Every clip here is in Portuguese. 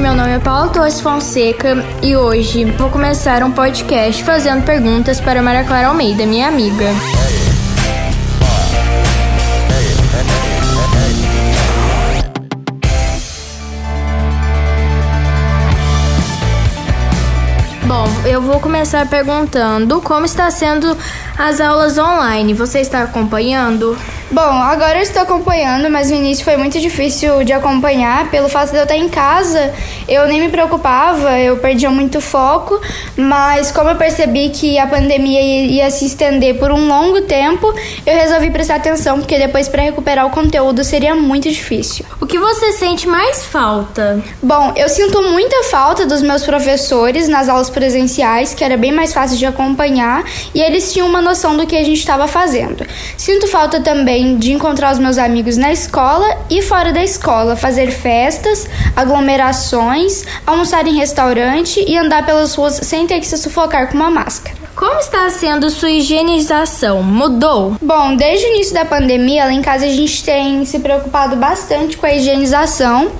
meu nome é Paula Torres Fonseca e hoje vou começar um podcast fazendo perguntas para Maria Clara Almeida, minha amiga. Bom, eu vou começar perguntando como está sendo as aulas online. Você está acompanhando? Bom, agora eu estou acompanhando, mas no início foi muito difícil de acompanhar. Pelo fato de eu estar em casa, eu nem me preocupava, eu perdia muito foco. Mas como eu percebi que a pandemia ia se estender por um longo tempo, eu resolvi prestar atenção, porque depois para recuperar o conteúdo seria muito difícil. O que você sente mais falta? Bom, eu sinto muita falta dos meus professores nas aulas presenciais, que era bem mais fácil de acompanhar, e eles tinham uma noção do que a gente estava fazendo. Sinto falta também também de encontrar os meus amigos na escola e fora da escola, fazer festas, aglomerações, almoçar em restaurante e andar pelas ruas sem ter que se sufocar com uma máscara. Como está sendo sua higienização? Mudou? Bom, desde o início da pandemia, lá em casa a gente tem se preocupado bastante com a higienização.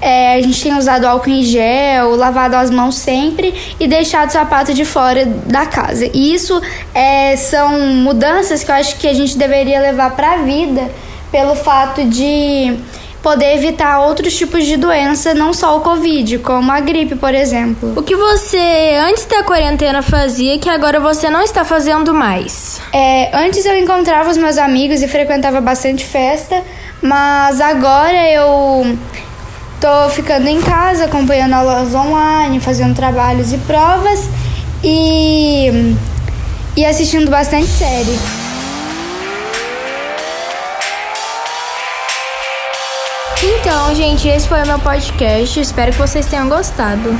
É, a gente tem usado álcool em gel, lavado as mãos sempre e deixado o sapato de fora da casa. E isso é, são mudanças que eu acho que a gente deveria levar para a vida pelo fato de poder evitar outros tipos de doença, não só o Covid, como a gripe, por exemplo. O que você antes da quarentena fazia que agora você não está fazendo mais? É, antes eu encontrava os meus amigos e frequentava bastante festa, mas agora eu Tô ficando em casa, acompanhando aulas online, fazendo trabalhos e provas e, e assistindo bastante série. Então, gente, esse foi o meu podcast. Espero que vocês tenham gostado.